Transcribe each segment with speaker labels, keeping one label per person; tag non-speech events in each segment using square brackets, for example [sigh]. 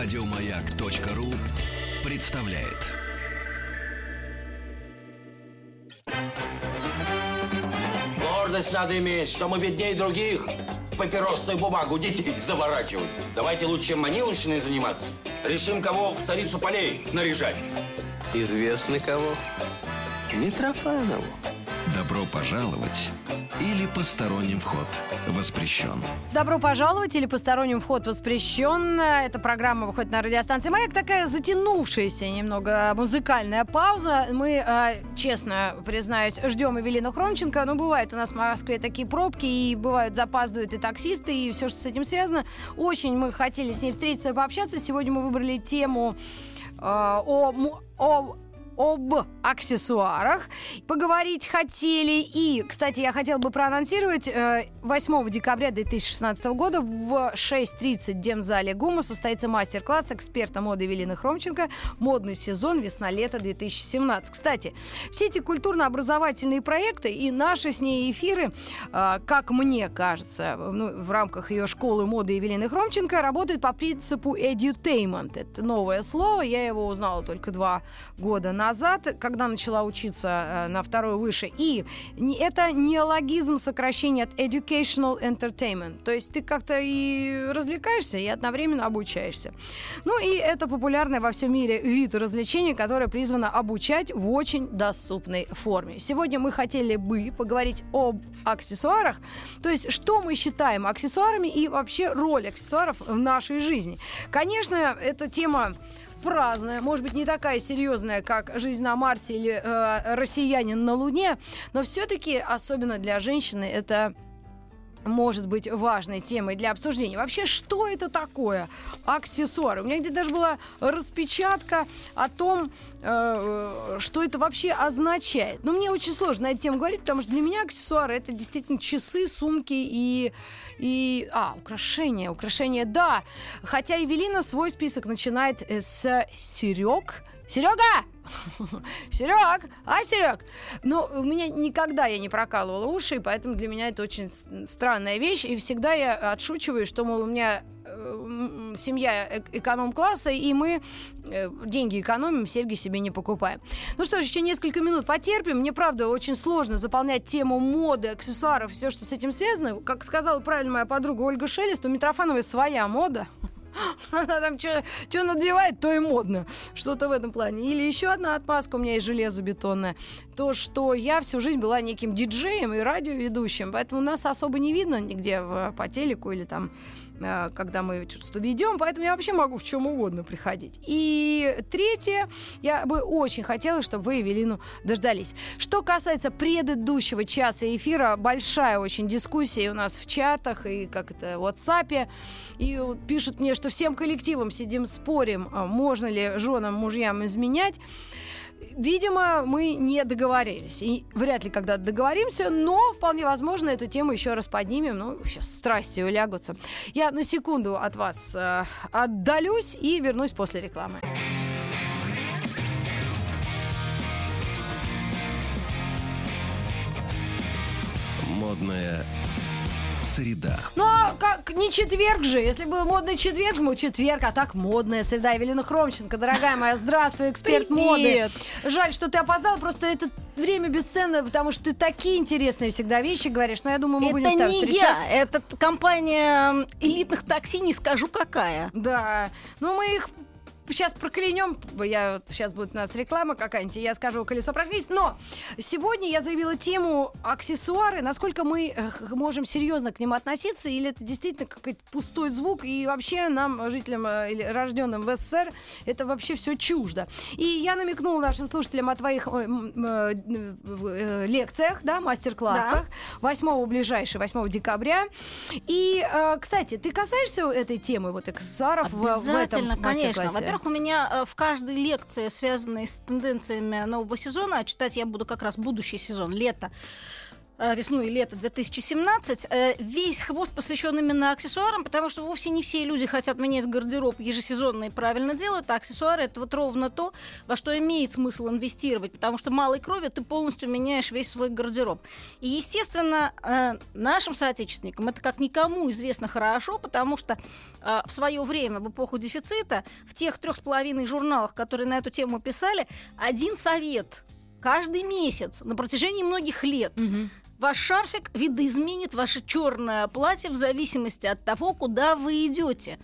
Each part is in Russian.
Speaker 1: Радиомаяк.ру представляет.
Speaker 2: Гордость надо иметь, что мы беднее других. Папиросную бумагу детей [laughs] заворачивают. Давайте лучше маниловщиной заниматься. Решим, кого в царицу полей наряжать.
Speaker 3: Известно кого? Митрофанову.
Speaker 1: Добро пожаловать или посторонним вход воспрещен.
Speaker 4: Добро пожаловать или посторонним вход воспрещен. Эта программа выходит на радиостанции «Маяк». Такая затянувшаяся немного музыкальная пауза. Мы, э, честно признаюсь, ждем Эвелину Хромченко. Но бывают у нас в Москве такие пробки, и бывают запаздывают и таксисты, и все, что с этим связано. Очень мы хотели с ней встретиться и пообщаться. Сегодня мы выбрали тему э, о, о об аксессуарах. Поговорить хотели. И, кстати, я хотела бы проанонсировать. 8 э, декабря 2016 года в 6.30 в Демзале ГУМа состоится мастер-класс эксперта моды Велины Хромченко «Модный сезон весна-лето 2017». Кстати, все эти культурно-образовательные проекты и наши с ней эфиры, э, как мне кажется, ну, в рамках ее школы моды Евелины Хромченко, работают по принципу edutainment. Это новое слово, я его узнала только два года назад назад, когда начала учиться э, на второй выше. И это неологизм сокращения от educational entertainment. То есть ты как-то и развлекаешься, и одновременно обучаешься. Ну и это популярный во всем мире вид развлечений, которое призвано обучать в очень доступной форме. Сегодня мы хотели бы поговорить об аксессуарах, то есть что мы считаем аксессуарами и вообще роль аксессуаров в нашей жизни. Конечно, эта тема праздная, может быть, не такая серьезная, как жизнь на Марсе или э, россиянин на Луне, но все-таки, особенно для женщины, это может быть важной темой для обсуждения. Вообще, что это такое аксессуары? У меня где-то даже была распечатка о том, э, что это вообще означает. Но мне очень сложно на эту тему говорить, потому что для меня аксессуары это действительно часы, сумки и... и а, украшения. Украшения, да. Хотя Евелина свой список начинает э, с серег. Серега! [laughs] Серег, а, Серег? Ну, у меня никогда я не прокалывала уши, поэтому для меня это очень странная вещь. И всегда я отшучиваю, что, мол, у меня э, семья эконом-класса, и мы э, деньги экономим, серьги себе не покупаем. Ну что ж, еще несколько минут потерпим. Мне, правда, очень сложно заполнять тему моды, аксессуаров, все, что с этим связано. Как сказала правильно моя подруга Ольга Шелест, у Митрофановой своя мода. [gasps] Она там что надевает, то и модно. Что-то в этом плане. Или еще одна отмазка у меня есть железобетонная. То, что я всю жизнь была неким диджеем и радиоведущим, поэтому нас особо не видно нигде по телеку или там когда мы что-то ведем, поэтому я вообще могу в чем угодно приходить. И третье, я бы очень хотела, чтобы вы Евелину дождались. Что касается предыдущего часа эфира, большая очень дискуссия у нас в чатах и как это в WhatsApp. И пишут мне, что всем коллективом сидим, спорим, а можно ли женам, мужьям изменять. Видимо, мы не договорились. И вряд ли когда договоримся, но вполне возможно эту тему еще раз поднимем. Ну, сейчас страсти улягутся. Я на секунду от вас э, отдалюсь и вернусь после рекламы.
Speaker 1: Модная среда.
Speaker 4: Ну, а как не четверг же. Если был модный четверг, мы четверг, а так модная среда. Евелина Хромченко, дорогая моя, здравствуй, эксперт
Speaker 5: Привет.
Speaker 4: моды. Жаль, что ты опоздала, просто это время бесценное, потому что ты такие интересные всегда вещи говоришь. Но я думаю, мы
Speaker 5: это
Speaker 4: будем с тобой
Speaker 5: не
Speaker 4: встречаться.
Speaker 5: я, это компания элитных такси, не скажу какая.
Speaker 4: Да. Ну, мы их сейчас проклянем. Я, сейчас будет у нас реклама какая-нибудь, я скажу колесо проклятий. Но сегодня я заявила тему аксессуары, насколько мы э, можем серьезно к ним относиться, или это действительно какой-то пустой звук, и вообще нам, жителям э, или рожденным в СССР, это вообще все чуждо. И я намекнула нашим слушателям о твоих э, лекциях, да, мастер-классах. Да. 8 ближайшего, 8 декабря. И, кстати, ты касаешься этой темы, вот аксессуаров в, в этом
Speaker 5: Обязательно, конечно.
Speaker 4: мастер-классе?
Speaker 5: Во-первых, у меня э, в каждой лекции, связанной с тенденциями нового сезона, а читать я буду как раз будущий сезон, лето, весну и лето 2017. Э, Весь хвост посвящен именно аксессуарам, потому что вовсе не все люди хотят менять гардероб ежесезонно и правильно делают, а аксессуары это вот ровно то, во что имеет смысл инвестировать, потому что малой крови ты полностью меняешь весь свой гардероб. И, естественно, э, нашим соотечественникам это как никому известно хорошо, потому что э, в свое время, в эпоху дефицита, в тех трех с половиной журналах, которые на эту тему писали, один совет каждый месяц на протяжении многих лет. Ваш шарфик видоизменит ваше черное платье в зависимости от того, куда вы идете.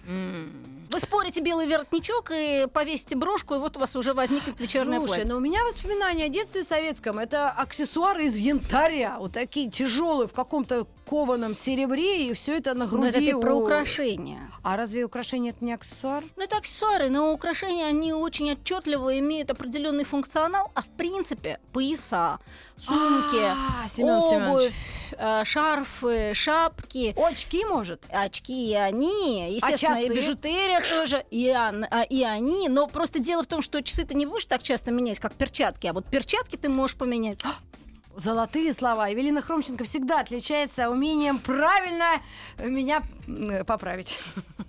Speaker 5: Вы спорите белый воротничок и повесите брошку, и вот у вас уже возникнет вечернее
Speaker 4: Слушай,
Speaker 5: платье.
Speaker 4: ну у меня воспоминания о детстве советском. Это аксессуары из янтаря. Вот такие тяжелые в каком-то кованом серебре, и все это на груди.
Speaker 5: это ты про украшения.
Speaker 4: А разве украшение это не аксессуар?
Speaker 5: Ну, это аксессуары, но украшения, они очень отчетливо имеют определенный функционал, а в принципе пояса, сумки,
Speaker 4: А, Семен
Speaker 5: обувь, э, шарфы, шапки,
Speaker 4: Очки, может?
Speaker 5: очки и они, естественно, и бижутерия [laughs] тоже, и, ан- а, и они. Но просто дело в том, что часы ты не будешь так часто менять, как перчатки, а вот перчатки ты можешь поменять.
Speaker 4: Золотые слова. Евелина Хромченко всегда отличается умением правильно меня м, поправить.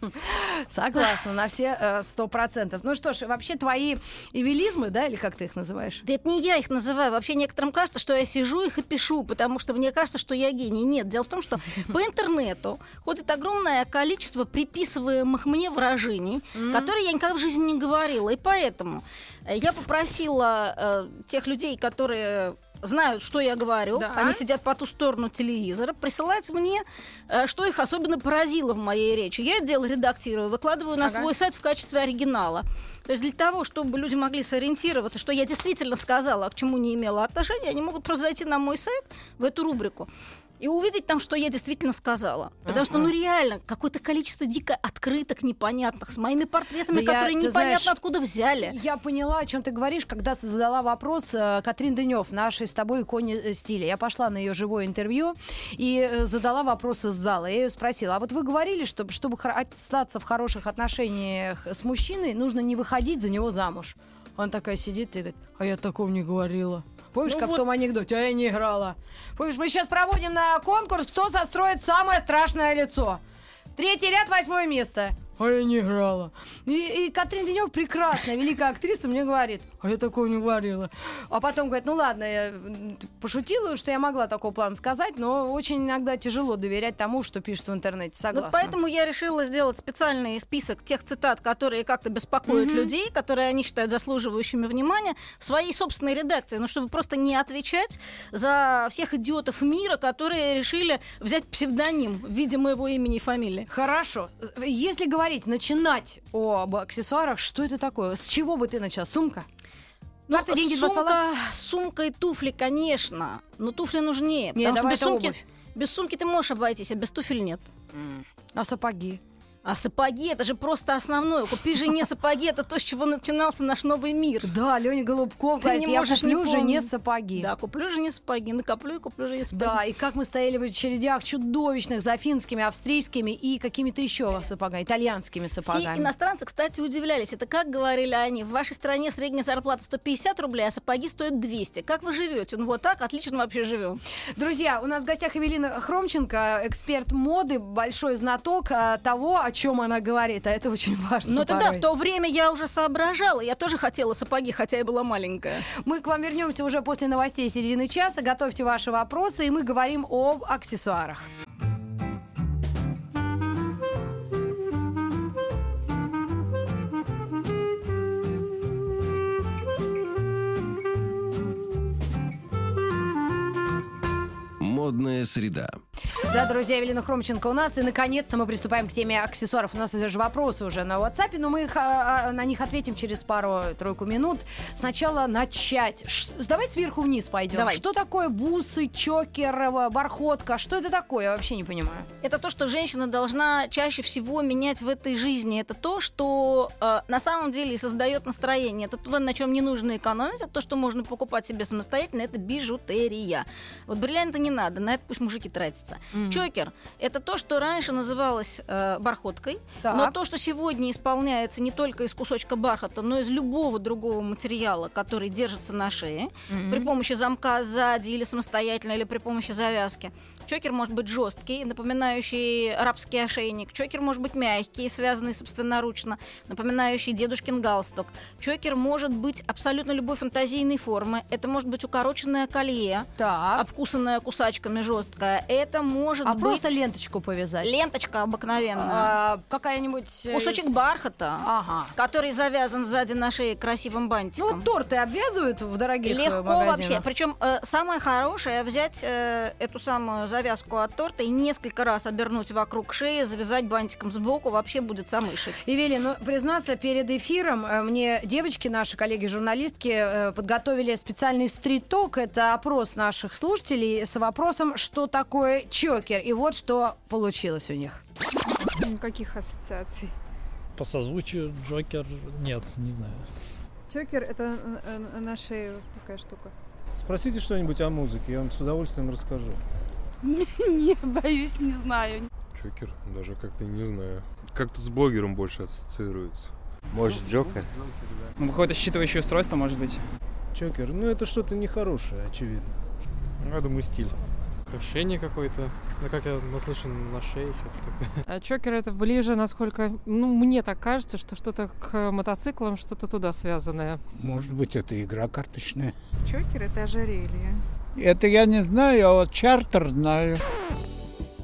Speaker 4: [laughs] Согласна, на все э, сто процентов. Ну что ж, вообще твои эвелизмы, да, или как ты их называешь?
Speaker 5: Да это не я их называю. Вообще некоторым кажется, что я сижу их и пишу, потому что мне кажется, что я гений. Нет, дело в том, что [laughs] по интернету ходит огромное количество приписываемых мне выражений, которые я никогда в жизни не говорила. И поэтому э, я попросила э, тех людей, которые знают, что я говорю,
Speaker 4: Да.
Speaker 5: они сидят по ту сторону телевизора, присылать мне, э, что их особенно поразило в моей речи. Я это дело редактирую, выкладываю на
Speaker 4: Ага.
Speaker 5: свой сайт в качестве оригинала. То есть для того, чтобы люди могли сориентироваться, что я действительно сказала, а к чему не имела отношения, они могут просто зайти на мой сайт в эту рубрику и увидеть там, что я действительно сказала. Потому что, ну реально, какое-то количество дико открыток непонятных с моими портретами,
Speaker 4: Да я,
Speaker 5: которые
Speaker 4: ты
Speaker 5: непонятно
Speaker 4: знаешь,
Speaker 5: откуда взяли.
Speaker 4: Я поняла, о чем ты говоришь, когда задала вопрос э, Катрин Дынев, нашей с тобой иконе э, стиля. Я пошла на ее живое интервью и э, задала вопрос из зала. Я ее спросила, а вот вы говорили, что чтобы остаться в хороших отношениях с мужчиной, нужно не выходить за него замуж. Она такая сидит и говорит, а я такого не говорила. Помнишь,
Speaker 5: Ну
Speaker 4: как в
Speaker 5: вот.
Speaker 4: том анекдоте, а я не играла. Помнишь, мы сейчас проводим на конкурс, кто состроит самое страшное лицо. Третий ряд, восьмое место. А я не играла. И, и Катрин Денев прекрасная, великая актриса, мне говорит, а я такого не говорила. А потом говорит, ну ладно, я пошутила, что я могла такого плана сказать, но очень иногда тяжело доверять тому, что пишут в интернете. Согласна.
Speaker 5: Вот поэтому я решила сделать специальный список тех цитат, которые как-то беспокоят людей, которые они считают заслуживающими внимания, в своей собственной редакции, ну, чтобы просто не отвечать за всех идиотов мира, которые решили взять псевдоним в виде моего имени и фамилии.
Speaker 4: Хорошо. Если говорить, начинать об аксессуарах, что это такое? С чего бы ты начала? Сумка?
Speaker 5: Ну,
Speaker 4: Карта, деньги, два ствола?
Speaker 5: сумка, сумка и туфли, конечно, но туфли нужнее,
Speaker 4: Не,
Speaker 5: потому
Speaker 4: давай
Speaker 5: что без сумки,
Speaker 4: обувь.
Speaker 5: без сумки ты можешь обойтись, а без туфель нет.
Speaker 4: А сапоги?
Speaker 5: А сапоги это же просто основное. Купи жене сапоги, это то, с чего начинался наш новый мир.
Speaker 4: Да, Леня Голубков
Speaker 5: Ты
Speaker 4: говорит,
Speaker 5: не
Speaker 4: я
Speaker 5: можешь не
Speaker 4: куплю жене
Speaker 5: помнить.
Speaker 4: сапоги.
Speaker 5: Да, куплю жене сапоги, накоплю и куплю жене сапоги.
Speaker 4: Да, и как мы стояли в очередях чудовищных за финскими, австрийскими и какими-то еще сапогами, итальянскими
Speaker 5: Все
Speaker 4: сапогами.
Speaker 5: иностранцы, кстати, удивлялись. Это как говорили они, в вашей стране средняя зарплата 150 рублей, а сапоги стоят 200. Как вы живете? Ну вот так, отлично вообще живем.
Speaker 4: Друзья, у нас в гостях Эвелина Хромченко, эксперт моды, большой знаток а, того, о чем она говорит. А это очень важно.
Speaker 5: Но тогда,
Speaker 4: порой.
Speaker 5: в то время я уже соображала. Я тоже хотела сапоги, хотя я была маленькая.
Speaker 4: Мы к вам вернемся уже после новостей середины часа. Готовьте ваши вопросы, и мы говорим об аксессуарах.
Speaker 1: Модная среда.
Speaker 4: Да, друзья, Эвелина Хромченко у нас. И, наконец-то, мы приступаем к теме аксессуаров. У нас даже вопросы уже на WhatsApp, но мы их, а, а, на них ответим через пару-тройку минут. Сначала начать. Ш- давай сверху вниз пойдем.
Speaker 5: Давай.
Speaker 4: Что такое бусы, чокер, э, бархотка? Что это такое? Я вообще не понимаю.
Speaker 5: Это то, что женщина должна чаще всего менять в этой жизни. Это то, что э, на самом деле создает настроение. Это то, на чем не нужно экономить. Это то, что можно покупать себе самостоятельно. Это бижутерия. Вот бриллианты не надо, на это пусть мужики тратятся.
Speaker 4: Мгм.
Speaker 5: Чокер – это то, что раньше называлось э, бархоткой,
Speaker 4: Так.
Speaker 5: но то, что сегодня исполняется не только из кусочка бархата, но из любого другого материала, который держится на шее,
Speaker 4: Мгм.
Speaker 5: при помощи замка сзади или самостоятельно, или при помощи завязки. Чокер может быть жесткий, напоминающий арабский ошейник. Чокер может быть мягкий, связанный собственноручно, напоминающий дедушкин галстук. Чокер может быть абсолютно любой фантазийной формы. Это может быть укороченное колье,
Speaker 4: Так.
Speaker 5: обкусанное кусачками жесткое. Это может
Speaker 4: А
Speaker 5: быть
Speaker 4: просто ленточку повязать?
Speaker 5: ленточка обыкновенная.
Speaker 4: А, какая-нибудь... э,
Speaker 5: Кусочек бархата,
Speaker 4: Ага.
Speaker 5: который завязан сзади на шее красивым
Speaker 4: Ну,
Speaker 5: бантиком.
Speaker 4: вот торты обвязывают в дорогих э,
Speaker 5: Легко
Speaker 4: магазинах?
Speaker 5: вообще. Причем э, самое хорошее взять э, эту самую завязку от торта и несколько раз обернуть вокруг шеи, завязать бантиком сбоку, вообще будет самый шик.
Speaker 4: Евели, ну, признаться, перед эфиром э, мне девочки, наши коллеги-журналистки, э, подготовили специальный стрит-ток. Это опрос наших слушателей с вопросом, что такое чокер. И вот что получилось у них.
Speaker 6: Никаких ассоциаций.
Speaker 7: По созвучию Джокер нет, не знаю.
Speaker 6: Чокер это э, на шее такая штука.
Speaker 8: Спросите что-нибудь о музыке, я вам с удовольствием расскажу. [laughs]
Speaker 9: Не, боюсь, не знаю.
Speaker 10: Чокер, даже как-то не знаю. Как-то с блогером больше ассоциируется.
Speaker 3: Может, Джокер?
Speaker 11: Ну, какое-то считывающее устройство, может быть.
Speaker 8: Чокер, ну это что-то нехорошее, очевидно.
Speaker 10: Я думаю, стиль.
Speaker 12: Украшение какое-то. Ну, как я наслышан на шее, что-то такое.
Speaker 13: А Чокер это ближе, насколько, ну, мне так кажется, что что-то к мотоциклам, что-то туда связанное.
Speaker 14: Может быть, это игра карточная.
Speaker 6: Чокер это ожерелье.
Speaker 14: Это я не знаю, а вот чартер знаю.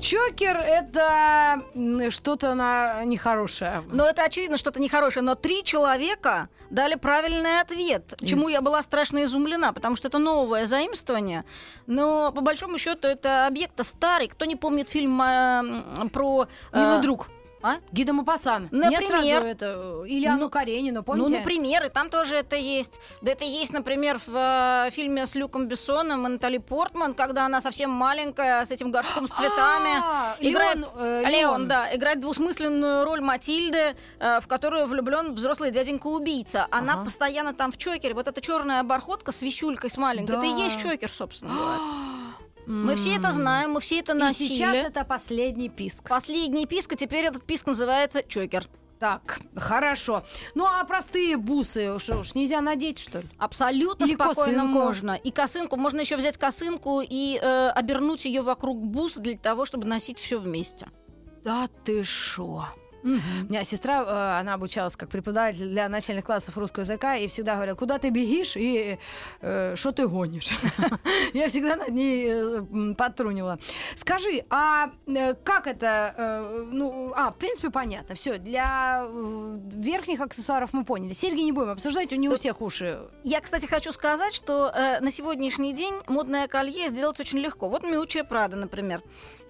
Speaker 4: Чокер — это что-то на нехорошее.
Speaker 5: Но это очевидно что-то нехорошее. Но три человека дали правильный ответ, чему
Speaker 4: Из-
Speaker 5: я была страшно изумлена, потому что это новое заимствование. Но по большому счету это объект старый. Кто не помнит фильм э, про... э,
Speaker 4: Милый друг.
Speaker 5: А?
Speaker 4: Гида Мапасан. Мне
Speaker 5: Например.
Speaker 4: сразу это... Или Анну Каренину, помните?
Speaker 5: Ну, например, и там тоже это есть. Да это есть, например, в э, фильме с Люком Бессоном и Натали Портман, когда она совсем маленькая, с этим горшком с цветами.
Speaker 4: А,
Speaker 5: играет,
Speaker 4: Леон, э,
Speaker 5: Леон,
Speaker 4: Леон.
Speaker 5: да, играет двусмысленную роль Матильды, э, в которую влюблен взрослый дяденька-убийца. Она
Speaker 4: Ага.
Speaker 5: постоянно там в чокере. Вот эта черная бархотка с висюлькой, с маленькой. Это и
Speaker 4: Да.
Speaker 5: есть чокер, собственно говоря. [gasps] Мы все это знаем, мы все это
Speaker 4: И
Speaker 5: носили.
Speaker 4: сейчас это последний писк.
Speaker 5: Последний писк, а теперь этот писк называется чокер.
Speaker 4: Так, хорошо. Ну, а простые бусы что уж нельзя надеть, что ли?
Speaker 5: Абсолютно
Speaker 4: Или
Speaker 5: спокойно
Speaker 4: косынку.
Speaker 5: можно. И косынку можно еще взять косынку и э, обернуть ее вокруг бус для того, чтобы носить все вместе.
Speaker 4: Да ты шо? У меня сестра, э, она обучалась как преподаватель для начальных классов русского языка и всегда говорила, куда ты бегишь и э, что ты гонишь. [laughs] Я всегда над ней э, м, подтрунивала. Скажи, а э, как это, э, ну, а, в принципе, понятно, все, для э, верхних аксессуаров мы поняли. Серьги не будем обсуждать, не у всех уши.
Speaker 5: Я, кстати, хочу сказать, что э, на сегодняшний день модное колье сделать очень легко. Вот Миучия Прада, например.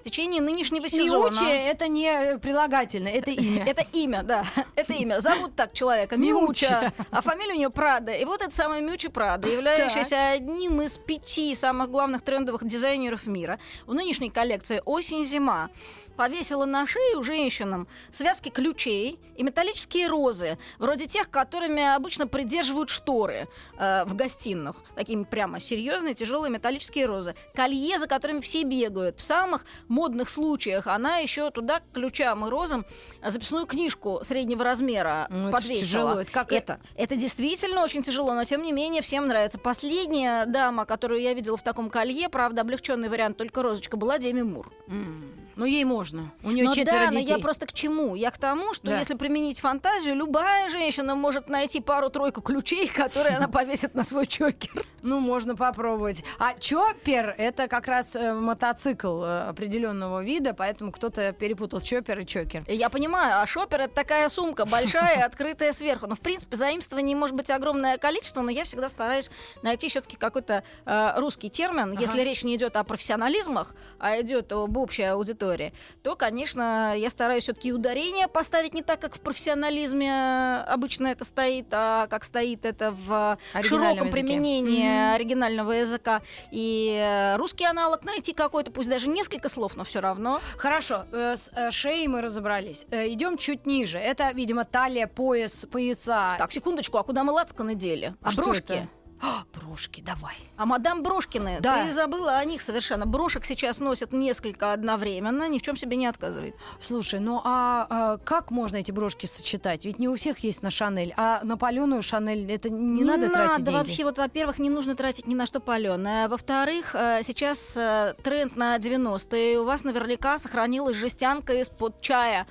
Speaker 5: В течение нынешнего сезона...
Speaker 4: Миучи это не э, прилагательное, это [laughs] имя.
Speaker 5: Это имя, да. [laughs] Это имя. Зовут так человека. Миуча. А фамилия у нее Прада. И вот это самая Миуча Прада, являющаяся одним из пяти самых главных трендовых дизайнеров мира. В нынешней коллекции «Осень-зима» повесила на шею женщинам связки ключей и металлические розы, вроде тех, которыми обычно придерживают шторы э, в гостиных. Такими прямо серьезные, тяжелые металлические розы. Колье, за которыми все бегают. В самых модных случаях она еще туда к ключам и розам записную книжку среднего размера
Speaker 4: Ну, это
Speaker 5: подвесила.
Speaker 4: тяжело. Это как-
Speaker 5: это, это действительно очень тяжело, но тем не менее всем нравится. Последняя дама, которую я видела в таком колье, правда, облегченный вариант, только розочка, была Деми Мур.
Speaker 4: Ну, ей можно. У нее
Speaker 5: Ну
Speaker 4: четверо
Speaker 5: да, но
Speaker 4: детей.
Speaker 5: я просто к чему? Я к тому, что
Speaker 4: Да.
Speaker 5: если применить фантазию, любая женщина может найти пару-тройку ключей, [laughs] которые она повесит на свой чокер.
Speaker 4: Ну, можно попробовать. А чоппер — это как раз э, мотоцикл э, определенного вида, поэтому кто-то перепутал чоппер и чокер.
Speaker 5: Я понимаю, а шопер это такая сумка большая, [laughs] открытая сверху. Ну, в принципе, заимствований может быть огромное количество, но я всегда стараюсь найти все-таки какой-то э, русский термин.
Speaker 4: Ага.
Speaker 5: Если речь не идет о профессионализмах, а идет об общей аудитории, то, конечно, я стараюсь все-таки ударение поставить не так, как в профессионализме э, обычно это стоит, а как стоит это в широком
Speaker 4: языке.
Speaker 5: применении
Speaker 4: Мгм.
Speaker 5: оригинального языка. И э, русский аналог найти какой-то, пусть даже несколько слов, но все равно.
Speaker 4: Хорошо, э, с шеей мы разобрались. Идем чуть ниже. Это, видимо, талия, пояс, пояса.
Speaker 5: Так, секундочку, а куда мы лацканы дели? А
Speaker 4: Что
Speaker 5: брошки?
Speaker 4: это? А, брошки. давай.
Speaker 5: А мадам Брошкины,
Speaker 4: Да.
Speaker 5: ты забыла о них совершенно. Брошек сейчас носят несколько одновременно, ни в чем себе не отказывает.
Speaker 4: Слушай, ну а, а как можно эти брошки сочетать? Ведь не у всех есть на Шанель, а на паленую Шанель это не, надо тратить деньги.
Speaker 5: вообще. Вот, во-первых, не нужно тратить ни на что паленое. Во-вторых, э, сейчас э, тренд на 90-е. У вас наверняка сохранилась жестянка из-под чая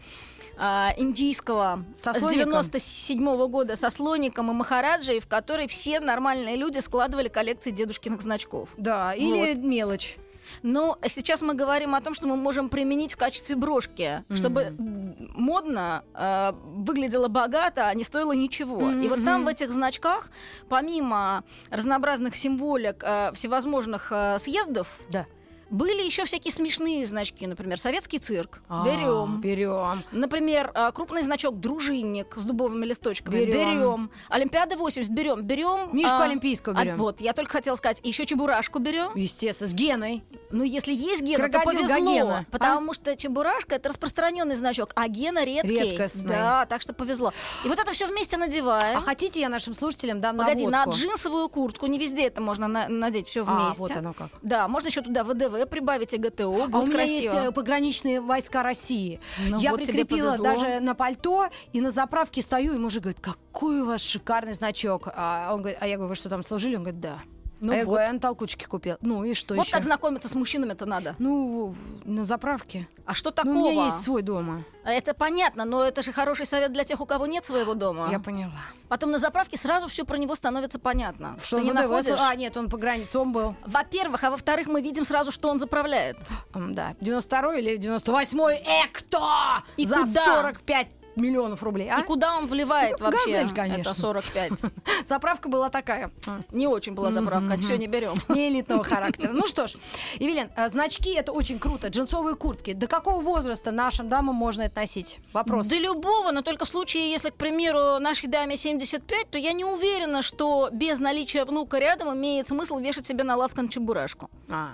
Speaker 5: э, индийского
Speaker 4: Со
Speaker 5: с
Speaker 4: слоником?
Speaker 5: 97 года со слоником и махараджей, в которой все нормальные люди складывали коллекции дедушкиных значков.
Speaker 4: Да, или мелочь.
Speaker 5: Ну, а сейчас мы говорим о том, что мы можем применить в качестве брошки, чтобы м, модно э, выглядело богато, а не стоило ничего. И вот там в этих значках, помимо разнообразных символик э, всевозможных э, съездов,
Speaker 4: Да.
Speaker 5: Были еще всякие смешные значки, например, советский цирк.
Speaker 4: А,
Speaker 5: берем.
Speaker 4: Берем.
Speaker 5: Например, э, крупный значок дружинник с дубовыми листочками.
Speaker 4: Берем.
Speaker 5: Берем. Олимпиада 80 берем. Берем.
Speaker 4: Мишку
Speaker 5: а,
Speaker 4: Олимпийского
Speaker 5: а,
Speaker 4: берем.
Speaker 5: вот, я только хотела сказать, еще чебурашку берем.
Speaker 4: Естественно, с Геной.
Speaker 5: Ну, если есть гена, то
Speaker 4: Крокодил
Speaker 5: повезло.
Speaker 4: Гогена, а?
Speaker 5: Потому что чебурашка это распространенный значок, а гена редкий.
Speaker 4: Редкостный.
Speaker 5: Да, так что повезло. И вот это все вместе надеваем.
Speaker 4: А хотите, я нашим слушателям дам
Speaker 5: Погоди, на
Speaker 4: наводку?
Speaker 5: джинсовую куртку, не везде это можно на- надеть все
Speaker 4: А,
Speaker 5: вместе.
Speaker 4: вот оно как.
Speaker 5: Да, можно еще туда ВДВ прибавить и ГТО,
Speaker 4: А у меня
Speaker 5: красиво.
Speaker 4: есть э, пограничные войска России.
Speaker 5: Ну
Speaker 4: я
Speaker 5: вот
Speaker 4: прикрепила даже на пальто, и на заправке стою, и мужик говорит, какой у вас шикарный значок. А, он говорит, а я говорю, вы что там служили? Он говорит, да.
Speaker 5: Ну
Speaker 4: а я
Speaker 5: вот.
Speaker 4: говорю, я на толкучке купил. Ну и что
Speaker 5: Вот
Speaker 4: еще?
Speaker 5: так знакомиться с мужчинами-то надо.
Speaker 4: Ну, на заправке.
Speaker 5: А что
Speaker 4: Ну,
Speaker 5: такого?
Speaker 4: у меня есть свой дома.
Speaker 5: А Это понятно, но это же хороший совет для тех, у кого нет своего дома.
Speaker 4: Я поняла.
Speaker 5: Потом на заправке сразу все про него становится понятно.
Speaker 4: Что
Speaker 5: не
Speaker 4: он ВДВ?
Speaker 5: находишь?
Speaker 4: А, нет, он по границам был.
Speaker 5: Во-первых, а во-вторых, мы видим сразу, что он заправляет.
Speaker 4: Да, 92 или 98 Экто!
Speaker 5: И
Speaker 4: За
Speaker 5: куда?
Speaker 4: 45 миллионов рублей, а?
Speaker 5: И куда он вливает
Speaker 4: В
Speaker 5: вообще?
Speaker 4: «Газель», конечно.
Speaker 5: Это 45. [laughs]
Speaker 4: Заправка была такая.
Speaker 5: Не очень была заправка, все не берем. [laughs]
Speaker 4: Не элитного характера. Ну что ж, Евелин, а, значки это очень круто. Джинсовые куртки. До какого возраста нашим дамам можно это носить? Вопрос.
Speaker 5: До любого, но только в случае, если, к примеру, нашей даме 75, то я не уверена, что без наличия внука рядом имеет смысл вешать себе на лацкан чебурашку.
Speaker 4: А,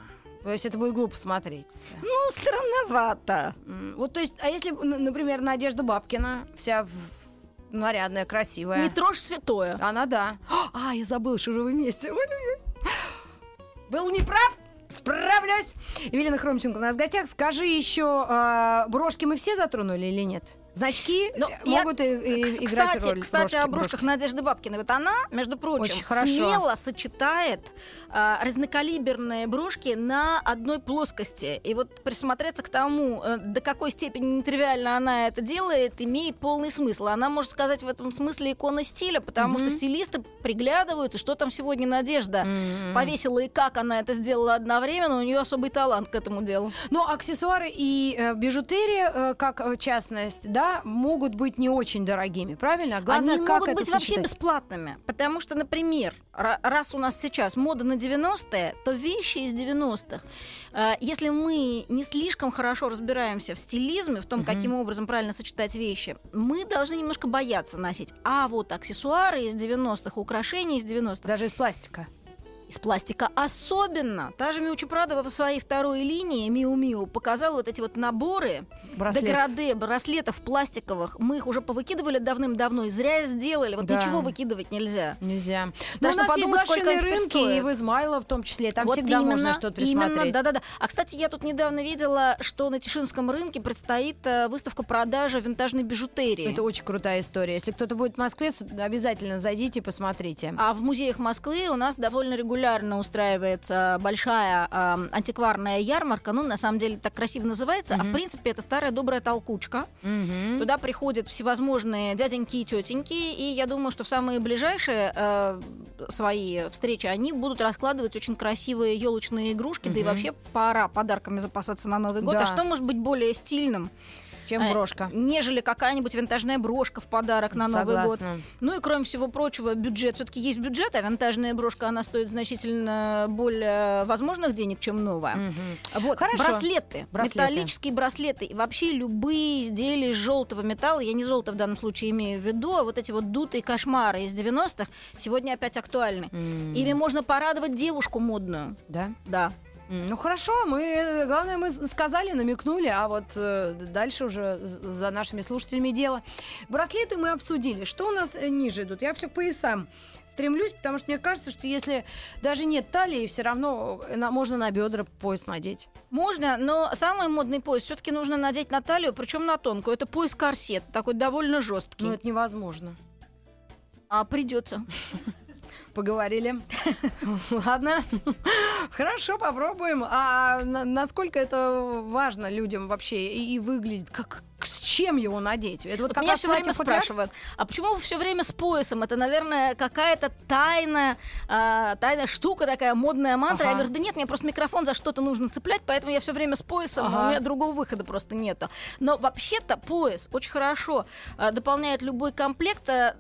Speaker 4: то есть это будет глупо смотреть.
Speaker 5: Ну, странновато.
Speaker 4: Вот, то есть, а если, например, Надежда Бабкина, вся в- нарядная, красивая.
Speaker 5: Не трожь святое.
Speaker 4: Она да. А, я забыла, что же вы вместе. Был неправ? Справлюсь. Евелина Хромченко у нас в гостях. Скажи еще, а, брошки мы все затронули или нет? Значки
Speaker 5: Ну,
Speaker 4: э,
Speaker 5: я-
Speaker 4: могут и- и- играть
Speaker 5: кстати,
Speaker 4: роль.
Speaker 5: Кстати,
Speaker 4: брошки-
Speaker 5: о брошках Надежды Бабкиной. Вот она, между прочим,
Speaker 4: Очень хорошо.
Speaker 5: смело сочетает а, разнокалиберные брошки на одной плоскости. И вот присмотреться к тому, э, до какой степени нетривиально она это делает, имеет полный смысл. Она, может сказать, в этом смысле икона стиля, потому
Speaker 4: Мгм.
Speaker 5: что стилисты приглядываются, что там сегодня Надежда
Speaker 4: М-м.
Speaker 5: повесила и как она это сделала одновременно. У нее особый талант к этому делу.
Speaker 4: Но Ну, аксессуары и э, бижутерия, э, как э, частность, да, могут быть не очень дорогими, правильно? Главное,
Speaker 5: Они
Speaker 4: как
Speaker 5: могут
Speaker 4: это
Speaker 5: быть вообще
Speaker 4: сочетать.
Speaker 5: бесплатными. Потому что, например, ра- раз у нас сейчас мода на 90-е, то вещи из 90-х, э, если мы не слишком хорошо разбираемся в стилизме, в том,
Speaker 4: Мгм.
Speaker 5: каким образом правильно сочетать вещи, мы должны немножко бояться носить. А вот аксессуары из 90-х, украшения из 90-х,
Speaker 4: Даже из пластика.
Speaker 5: Из пластика особенно. Та же Миучи Прадова в своей второй линии Миу-Миу показала вот эти вот наборы
Speaker 4: Браслет.
Speaker 5: деграде, браслетов пластиковых. Мы их уже повыкидывали давным-давно и зря сделали. Вот
Speaker 4: Да.
Speaker 5: ничего выкидывать нельзя.
Speaker 4: Нельзя. Но
Speaker 5: Страшно
Speaker 4: у нас есть
Speaker 5: подумать, сколько они теперь
Speaker 4: рынки, и в Измайлово в том числе. Там
Speaker 5: Вот
Speaker 4: всегда можно
Speaker 5: именно,
Speaker 4: что-то
Speaker 5: Именно,
Speaker 4: присмотреть.
Speaker 5: да-да-да. А, кстати, я тут недавно видела, что на Тишинском рынке предстоит э, выставка продажи винтажной бижутерии.
Speaker 4: Это очень крутая история. Если кто-то будет в Москве, обязательно зайдите и посмотрите.
Speaker 5: А в музеях Москвы у нас довольно регулярно устраивается большая э, антикварная ярмарка. Ну, на самом деле, так красиво называется. А в принципе, это старая добрая толкучка.
Speaker 4: Мгм.
Speaker 5: Туда приходят всевозможные дяденьки и тетеньки, и я думаю, что в самые ближайшие э, свои встречи они будут раскладывать очень красивые елочные игрушки, да и вообще пора подарками запасаться на Новый год.
Speaker 4: Да.
Speaker 5: А что может быть более стильным?
Speaker 4: Чем
Speaker 5: э,
Speaker 4: брошка.
Speaker 5: Нежели какая-нибудь винтажная брошка в подарок на Новый год. Ну и кроме всего прочего, бюджет. Все-таки есть бюджет, а винтажная брошка, она стоит значительно более возможных денег, чем новая.
Speaker 4: Мгм.
Speaker 5: Вот,
Speaker 4: Хорошо.
Speaker 5: браслеты,
Speaker 4: Браслеты.
Speaker 5: металлические браслеты. И вообще любые изделия из желтого металла, я не золото в данном случае имею в виду, а вот эти вот дутые кошмары из 90-х сегодня опять актуальны.
Speaker 4: М.
Speaker 5: Или можно порадовать девушку модную.
Speaker 4: Да?
Speaker 5: Да.
Speaker 4: Ну хорошо, мы, э, главное, мы сказали, намекнули, а вот э, дальше уже за нашими слушателями дело. Браслеты мы обсудили. Что у нас э, ниже идут? Я все поясам стремлюсь, потому что мне кажется, что если даже нет талии, все равно на- можно на бедра пояс надеть.
Speaker 5: Можно, но самый модный пояс все-таки нужно надеть на талию, причем на тонкую. Это пояс корсет, такой довольно жесткий.
Speaker 4: Но это невозможно.
Speaker 5: А придется.
Speaker 4: Поговорили. [laughs] Ладно. Хорошо, попробуем. А на- насколько это важно людям вообще и, и выглядит? Как, с чем его надеть? Это вот
Speaker 5: Вот меня все время
Speaker 4: платье-футляр?
Speaker 5: спрашивают, а почему вы все время с поясом? Это, наверное, какая-то тайная, а, тайная штука такая, модная мантра. Я
Speaker 4: Ага.
Speaker 5: говорю, да нет, мне просто микрофон за что-то нужно цеплять, поэтому я все время с поясом,
Speaker 4: Ага.
Speaker 5: у меня другого выхода просто нету. Но вообще-то пояс очень хорошо а, дополняет любой комплект, а,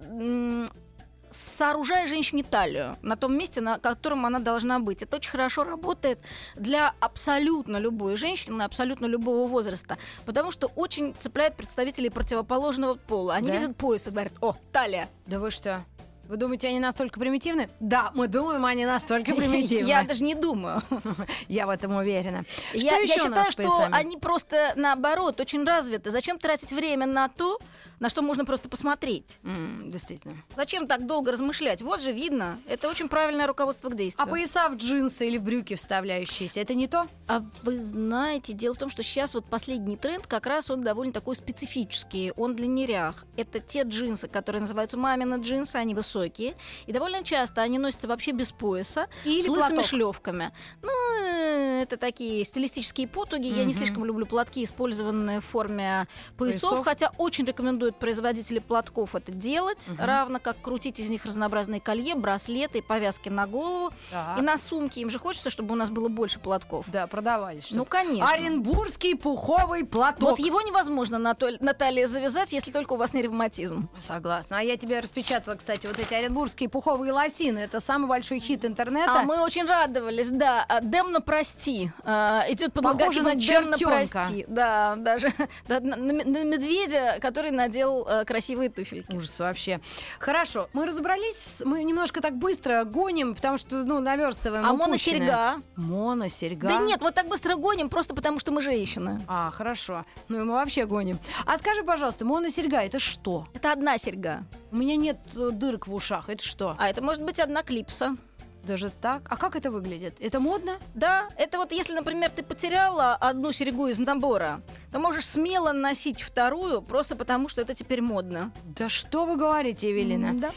Speaker 5: сооружая женщине талию на том месте, на котором она должна быть. Это очень хорошо работает для абсолютно любой женщины, абсолютно любого возраста, потому что очень цепляет представителей противоположного пола. Они
Speaker 4: Да?
Speaker 5: видят пояс и говорят, о, талия.
Speaker 4: Да вы что? Вы думаете, они настолько примитивны? Да, мы думаем, они настолько [laughs] примитивны.
Speaker 5: Я даже не думаю. [laughs]
Speaker 4: Я в этом уверена. Что
Speaker 5: Я,
Speaker 4: еще
Speaker 5: считаю, что они просто наоборот очень развиты. Зачем тратить время на то, на что можно просто посмотреть?
Speaker 4: М, Действительно.
Speaker 5: Зачем так долго размышлять? Вот же видно. Это очень правильное руководство к действию.
Speaker 4: А пояса в джинсы или в брюки вставляющиеся, это не то?
Speaker 5: А вы знаете, дело в том, что сейчас вот последний тренд как раз он довольно такой специфический. Он для нерях. Это те джинсы, которые называются мамины джинсы, они высокие. И довольно часто они носятся вообще без пояса,
Speaker 4: Или
Speaker 5: с лысыми
Speaker 4: платок.
Speaker 5: шлевками. Ну, э, это такие стилистические потуги. Я не слишком люблю платки, использованные в форме поясов,
Speaker 4: Поясов.
Speaker 5: хотя очень рекомендуют производители платков это делать,
Speaker 4: Мгм.
Speaker 5: равно как крутить из них разнообразные колье, браслеты, повязки на голову
Speaker 4: Так.
Speaker 5: и на сумки. Им же хочется, чтобы у нас было больше платков.
Speaker 4: Да, продавали. что-то.
Speaker 5: Ну, конечно.
Speaker 4: Оренбургский пуховый платок.
Speaker 5: Вот его невозможно на, то- на талии завязать, если только у вас не ревматизм.
Speaker 4: Согласна. А я тебе распечатала, кстати, вот эти оренбургские пуховые лосины. Это самый большой хит интернета.
Speaker 5: А мы очень радовались, да. А, Демно прости. А, идет под
Speaker 4: Похоже на чертёнка.
Speaker 5: прости. Да, даже [laughs] да, на, на медведя, который надел э, красивые туфельки.
Speaker 4: Ужас вообще. Хорошо, мы разобрались, мы немножко так быстро гоним, потому что, ну, наверстываем
Speaker 5: А моносерьга?
Speaker 4: Моносерьга?
Speaker 5: Да нет, вот так быстро гоним, просто потому что мы женщины.
Speaker 4: А, хорошо. Ну и мы вообще гоним. А скажи, пожалуйста, моносерьга это что?
Speaker 5: Это одна серьга.
Speaker 4: У меня нет э, дырок в ушах. Это что?
Speaker 5: А это может быть одна клипса.
Speaker 4: Даже так? А как это выглядит? Это модно?
Speaker 5: Да, это вот если, например, ты потеряла одну серьгу из набора, то можешь смело носить вторую, просто потому что это теперь модно.
Speaker 4: Да что вы говорите, Евелина?
Speaker 5: М, Да.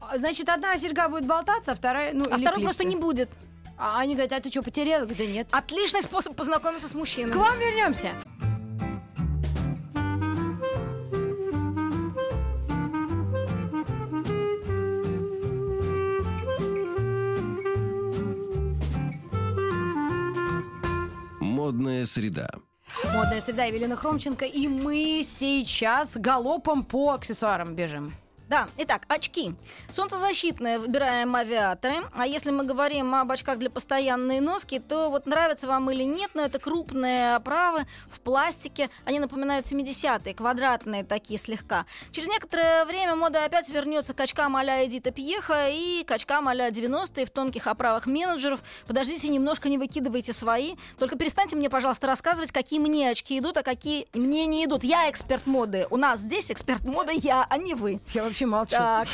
Speaker 4: А, Значит, одна серьга будет болтаться, а вторая, ну,
Speaker 5: А второй просто не будет.
Speaker 4: А они говорят, а ты что, потеряла? Да нет.
Speaker 5: Отличный способ познакомиться с мужчиной.
Speaker 4: К вам вернемся.
Speaker 1: Модная среда.
Speaker 4: Модная среда Евелина Хромченко. И мы сейчас галопом по аксессуарам бежим.
Speaker 5: Да, итак, очки. Солнцезащитные выбираем авиаторы. А если мы говорим об очках для постоянной носки, то вот нравится вам или нет, но это крупные оправы в пластике. Они напоминают 70-е, квадратные такие слегка. Через некоторое время мода опять вернется к очкам а-ля Эдита Пьеха и к очкам а-ля 90-е в тонких оправах менеджеров. Подождите, немножко не выкидывайте свои. Только перестаньте мне, пожалуйста, рассказывать, какие мне очки идут, а какие мне не идут. Я эксперт моды. У нас здесь эксперт моды я, а не вы.
Speaker 4: Я вообще молчу.
Speaker 5: Так,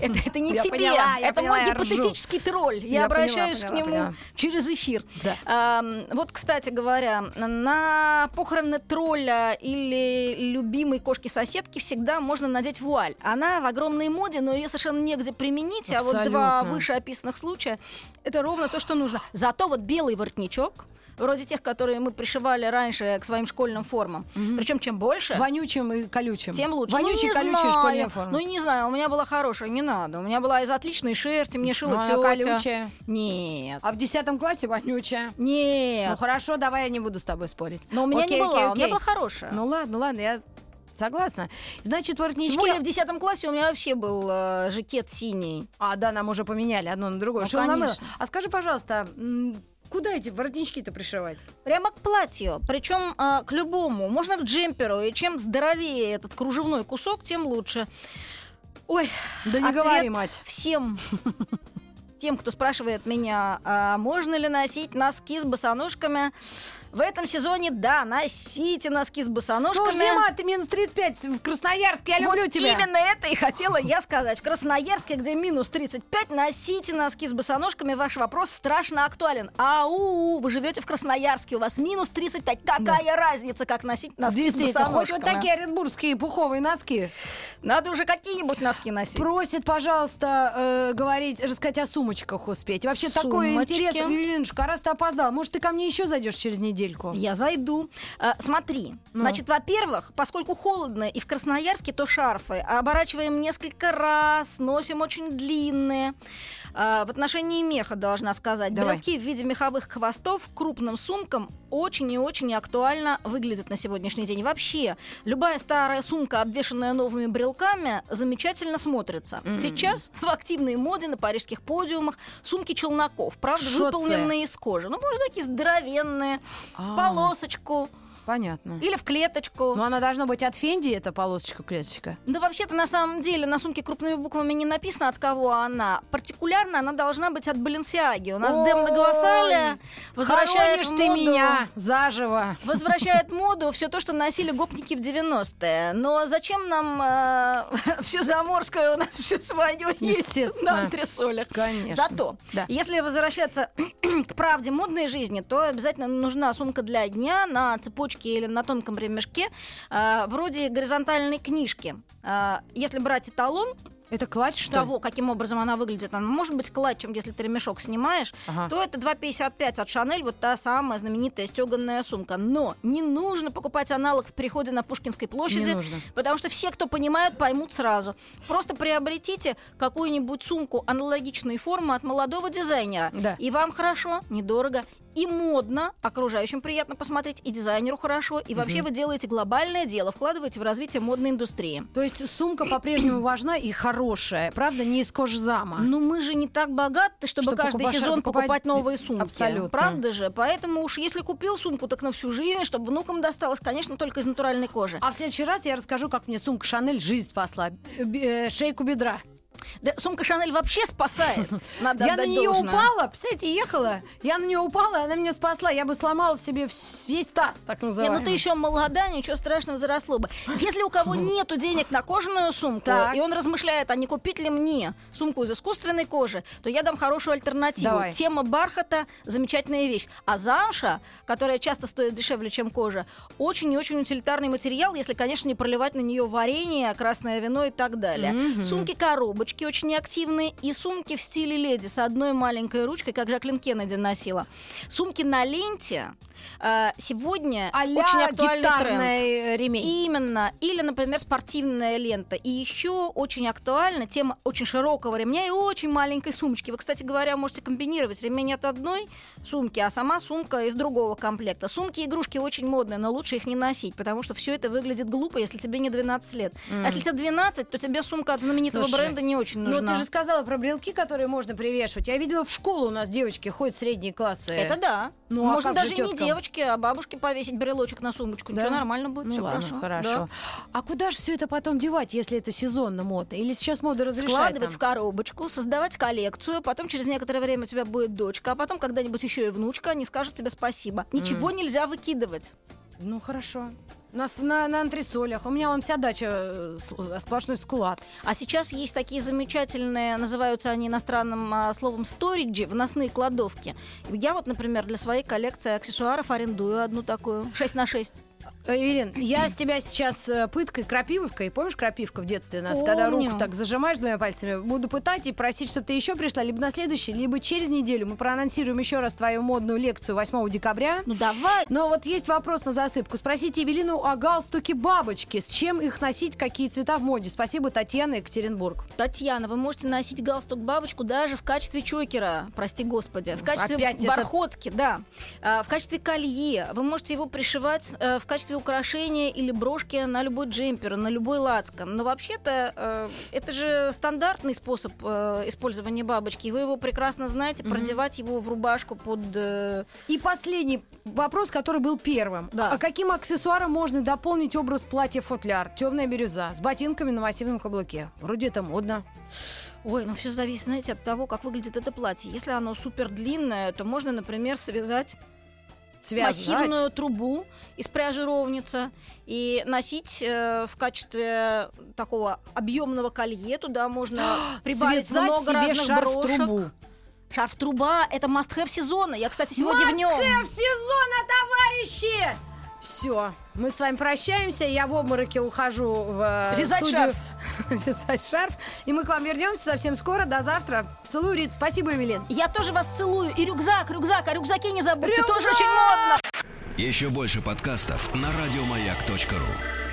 Speaker 5: это, это не
Speaker 4: Я
Speaker 5: тебе,
Speaker 4: поняла,
Speaker 5: это
Speaker 4: поняла,
Speaker 5: мой
Speaker 4: я ржу.
Speaker 5: гипотетический тролль. Я,
Speaker 4: Я
Speaker 5: обращаюсь
Speaker 4: поняла,
Speaker 5: к нему
Speaker 4: поняла,
Speaker 5: через эфир.
Speaker 4: Да.
Speaker 5: Ам, вот, кстати говоря, на похороны тролля или любимой кошки-соседки всегда можно надеть вуаль. Она в огромной моде, но ее совершенно негде применить, а вот два
Speaker 4: Абсолютно.
Speaker 5: вышеописанных случая это ровно то, что нужно. Зато вот белый воротничок, вроде тех, которые мы пришивали раньше к своим школьным формам. Причем чем больше,
Speaker 4: Вонючим и колючим.
Speaker 5: тем лучше.
Speaker 4: Вонючий,
Speaker 5: ну,
Speaker 4: колючий школьная форма.
Speaker 5: Ну, не знаю, у меня была хорошая, не надо. У меня была из отличной шерсти, мне шила
Speaker 4: Ну, она
Speaker 5: тетя.
Speaker 4: колючая.
Speaker 5: Нет.
Speaker 4: А в десятом классе вонючая.
Speaker 5: Нет.
Speaker 4: Ну хорошо, давай я не буду с тобой спорить.
Speaker 5: Но у меня
Speaker 4: Окей,
Speaker 5: не была,
Speaker 4: окей,
Speaker 5: у меня была хорошая.
Speaker 4: Ну ладно, ладно, я согласна. Значит, воротнички...
Speaker 5: Тем более в десятом классе у меня вообще был э, жакет синий.
Speaker 4: А, да, нам уже поменяли одно на другое.
Speaker 5: Ну, конечно.
Speaker 4: А скажи, пожалуйста, куда эти воротнички-то пришивать?
Speaker 5: Прямо к платью, причем к любому. Можно к джемперу, и чем здоровее этот кружевной кусок, тем лучше. Ой,
Speaker 4: Да не говори, мать.
Speaker 5: всем тем, кто спрашивает меня, а можно ли носить носки с босоножками, В этом сезоне, да, носите носки с босоножками.
Speaker 4: Ну, зима, ты минус 35 в Красноярске, я люблю
Speaker 5: вот
Speaker 4: тебя.
Speaker 5: именно это и хотела я сказать. В Красноярске, где минус 35, носите носки с босоножками. Ваш вопрос страшно актуален. Ау, вы живете в Красноярске, у вас минус 35. Какая разница, как носить носки с
Speaker 4: Действительно, хоть
Speaker 5: босоножками?
Speaker 4: вот такие оренбургские пуховые носки.
Speaker 5: Надо уже какие-нибудь носки носить.
Speaker 4: Просит, пожалуйста, э, говорить, рассказать о сумочках успеть. Вообще
Speaker 5: Сумочки.
Speaker 4: интересно. Юлинушка, а раз ты опоздал, может, ты ко мне еще зайдешь через недельку?
Speaker 5: Я зайду. А, смотри,
Speaker 4: Ну.
Speaker 5: значит, во-первых, поскольку холодно и в Красноярске, то шарфы оборачиваем несколько раз, носим очень длинные. А, в отношении меха должна сказать,
Speaker 4: Давай.
Speaker 5: брелки в виде меховых хвостов крупным сумкам очень и очень актуально выглядят на сегодняшний день. Вообще, любая старая сумка, обвешанная новыми брелками, замечательно смотрится.
Speaker 4: М.
Speaker 5: Сейчас в активной моде на парижских подиумах сумки челноков, правда,
Speaker 4: Шо це?
Speaker 5: выполненные из кожи. Ну, может, такие здоровенные, в
Speaker 4: А.
Speaker 5: полосочку
Speaker 4: Понятно.
Speaker 5: или в клеточку.
Speaker 4: Но она должна быть от Фенди, эта полосочка-клеточка.
Speaker 5: Да вообще-то на самом деле на сумке крупными буквами не написано, от кого она. Партикулярно она должна быть от Баленсиаги. У нас Дэм Нагласаля возвращает в
Speaker 4: ты
Speaker 5: моду-
Speaker 4: меня заживо.
Speaker 5: Возвращает моду все то, что носили гопники в 90-е. Но зачем нам [laughs] все заморское, у нас все свое есть на антресолях.
Speaker 4: Конечно.
Speaker 5: Зато,
Speaker 4: Да.
Speaker 5: если возвращаться [clears throat] к правде модной жизни, то обязательно нужна сумка для дня на цепочке или на тонком ремешке, а, вроде горизонтальной книжки. А, Если брать эталон
Speaker 4: Это клатч, что ли?
Speaker 5: того, каким образом она выглядит, она может быть клатчем, если ты ремешок снимаешь,
Speaker 4: Ага.
Speaker 5: то это 2,55 от Шанель, вот та самая знаменитая стеганная сумка. Но не нужно покупать аналог в переходе на Пушкинской площади, потому что все, кто понимают, поймут сразу. Просто приобретите какую-нибудь сумку аналогичной формы от молодого дизайнера.
Speaker 4: Да.
Speaker 5: И вам хорошо, недорого, и модно, окружающим приятно посмотреть, и дизайнеру хорошо, и вообще
Speaker 4: Мгм.
Speaker 5: вы делаете глобальное дело, вкладываете в развитие модной индустрии.
Speaker 4: То есть сумка по-прежнему важна и хорошая, правда, не из кожзама.
Speaker 5: Ну, мы же не так богаты, чтобы
Speaker 4: Что
Speaker 5: каждый сезон
Speaker 4: покупать
Speaker 5: покупать новые сумки.
Speaker 4: абсолютно.
Speaker 5: Правда же? Поэтому уж если купил сумку, так на всю жизнь, чтобы внукам досталось, конечно, только из натуральной кожи.
Speaker 4: А в следующий раз я расскажу, как мне сумка Шанель жизнь спасла. Э, шейку бедра.
Speaker 5: Да, сумка Шанель вообще спасает. [laughs] Надо
Speaker 4: я на нее
Speaker 5: должное.
Speaker 4: упала, представляете, ехала. Я на нее упала, она меня спасла. Я бы сломала себе весь таз, так
Speaker 5: Не,
Speaker 4: называемый.
Speaker 5: ну ты еще молода, ничего страшного заросло бы. Если у кого [laughs] нету денег на кожаную сумку,
Speaker 4: Так.
Speaker 5: и он размышляет, а не купить ли мне сумку из искусственной кожи, то я дам хорошую альтернативу.
Speaker 4: Давай.
Speaker 5: Тема бархата – замечательная вещь. А замша, которая часто стоит дешевле, чем кожа, очень и очень утилитарный материал, если, конечно, не проливать на нее варенье, красное вино и так далее.
Speaker 4: Мгм.
Speaker 5: Сумки-коробочки очень неактивные, и сумки в стиле леди с одной маленькой ручкой, как Жаклин Кеннеди носила. Сумки на ленте э, сегодня
Speaker 4: А-ля
Speaker 5: очень актуальный тренд.
Speaker 4: э, ремень.
Speaker 5: Именно. Или, например, спортивная лента. И еще очень актуальна тема очень широкого ремня и очень маленькой сумочки. Вы, кстати говоря, можете комбинировать ремень от одной сумки, а сама сумка из другого комплекта. Сумки и игрушки очень модные, но лучше их не носить, потому что все это выглядит глупо, если тебе не 12 лет.
Speaker 4: М.
Speaker 5: А если тебе 12, то тебе сумка от знаменитого
Speaker 4: Слушай,
Speaker 5: бренда не очень
Speaker 4: Ну,
Speaker 5: нужна.
Speaker 4: ты же сказала про брелки, которые можно привешивать. Я видела в школу у нас девочки ходят средние классы.
Speaker 5: Это да.
Speaker 4: Ну, а
Speaker 5: Можно
Speaker 4: как же
Speaker 5: даже не девочке, а бабушке повесить брелочек на сумочку.
Speaker 4: Да?
Speaker 5: Ничего, нормально будет,
Speaker 4: Ну
Speaker 5: все
Speaker 4: ладно,
Speaker 5: хорошо.
Speaker 4: хорошо.
Speaker 5: Да.
Speaker 4: А куда же все это потом девать, если это сезонно модно? Или сейчас мода разрешает
Speaker 5: Складывать
Speaker 4: нам?
Speaker 5: в коробочку, создавать коллекцию, потом через некоторое время у тебя будет дочка, а потом когда-нибудь еще и внучка, они скажут тебе спасибо. Ничего нельзя выкидывать.
Speaker 4: Ну хорошо. У нас на, на антресолях. У меня вон вся дача э, с- сплошной скулат.
Speaker 5: А сейчас есть такие замечательные, называются они иностранным а, словом сториджи, выносные кладовки. Я вот, например, для своей коллекции аксессуаров арендую одну такую, 6 на 6.
Speaker 4: Э, Евелин, я с тебя сейчас э, пыткой крапивовкой, помнишь крапивка в детстве нас, когда
Speaker 5: Помню.
Speaker 4: руку так зажимаешь двумя пальцами, буду пытать и просить, чтобы ты еще пришла, либо на следующий, либо через неделю. Мы проанонсируем еще раз твою модную лекцию 8 декабря.
Speaker 5: Ну давай.
Speaker 4: Но вот есть вопрос на засыпку. Спросите Евелину о галстуке бабочки. С чем их носить, какие цвета в моде? Спасибо, Татьяна, Екатеринбург.
Speaker 5: Татьяна, вы можете носить галстук-бабочку даже в качестве чокера, прости господи, в качестве
Speaker 4: Опять это-
Speaker 5: бархотки, да, А, в качестве колье. Вы можете его пришивать э, в качестве украшения или брошки на любой джемпер, на любой лацкан. Но вообще-то э, это же стандартный способ э, использования бабочки. Вы его прекрасно знаете,
Speaker 4: Мгм.
Speaker 5: продевать его в рубашку под... э,
Speaker 4: И последний вопрос, который был первым.
Speaker 5: Да.
Speaker 4: А каким аксессуаром можно дополнить образ платья-футляр? Темная бирюза с ботинками на массивном каблуке. Вроде это модно.
Speaker 5: Ой, ну все зависит, знаете, от того, как выглядит это платье. Если оно супер длинное, то можно, например, связать
Speaker 4: Связать.
Speaker 5: массивную трубу из пряжи ровница и носить э, в качестве такого объемного колье. Туда можно [gasps] прибавить
Speaker 4: Связать
Speaker 5: много
Speaker 4: себе
Speaker 5: разных
Speaker 4: шарф-трубу.
Speaker 5: брошек. Шарф-труба – это must-have сезона. Я, кстати, сегодня в нем.
Speaker 4: Must-have сезона, товарищи! Все, мы с вами прощаемся. Я в обмороке ухожу в э,
Speaker 5: Вязать
Speaker 4: студию [laughs] вязать шарф. И мы к вам вернемся совсем скоро. До завтра. Целую, Рит. Спасибо, Евелин.
Speaker 5: Я тоже вас целую. И рюкзак, рюкзак, о рюкзаке не забудьте.
Speaker 4: Рюкзак!
Speaker 5: Тоже очень модно.
Speaker 1: Еще больше подкастов на радиомаяк.ру.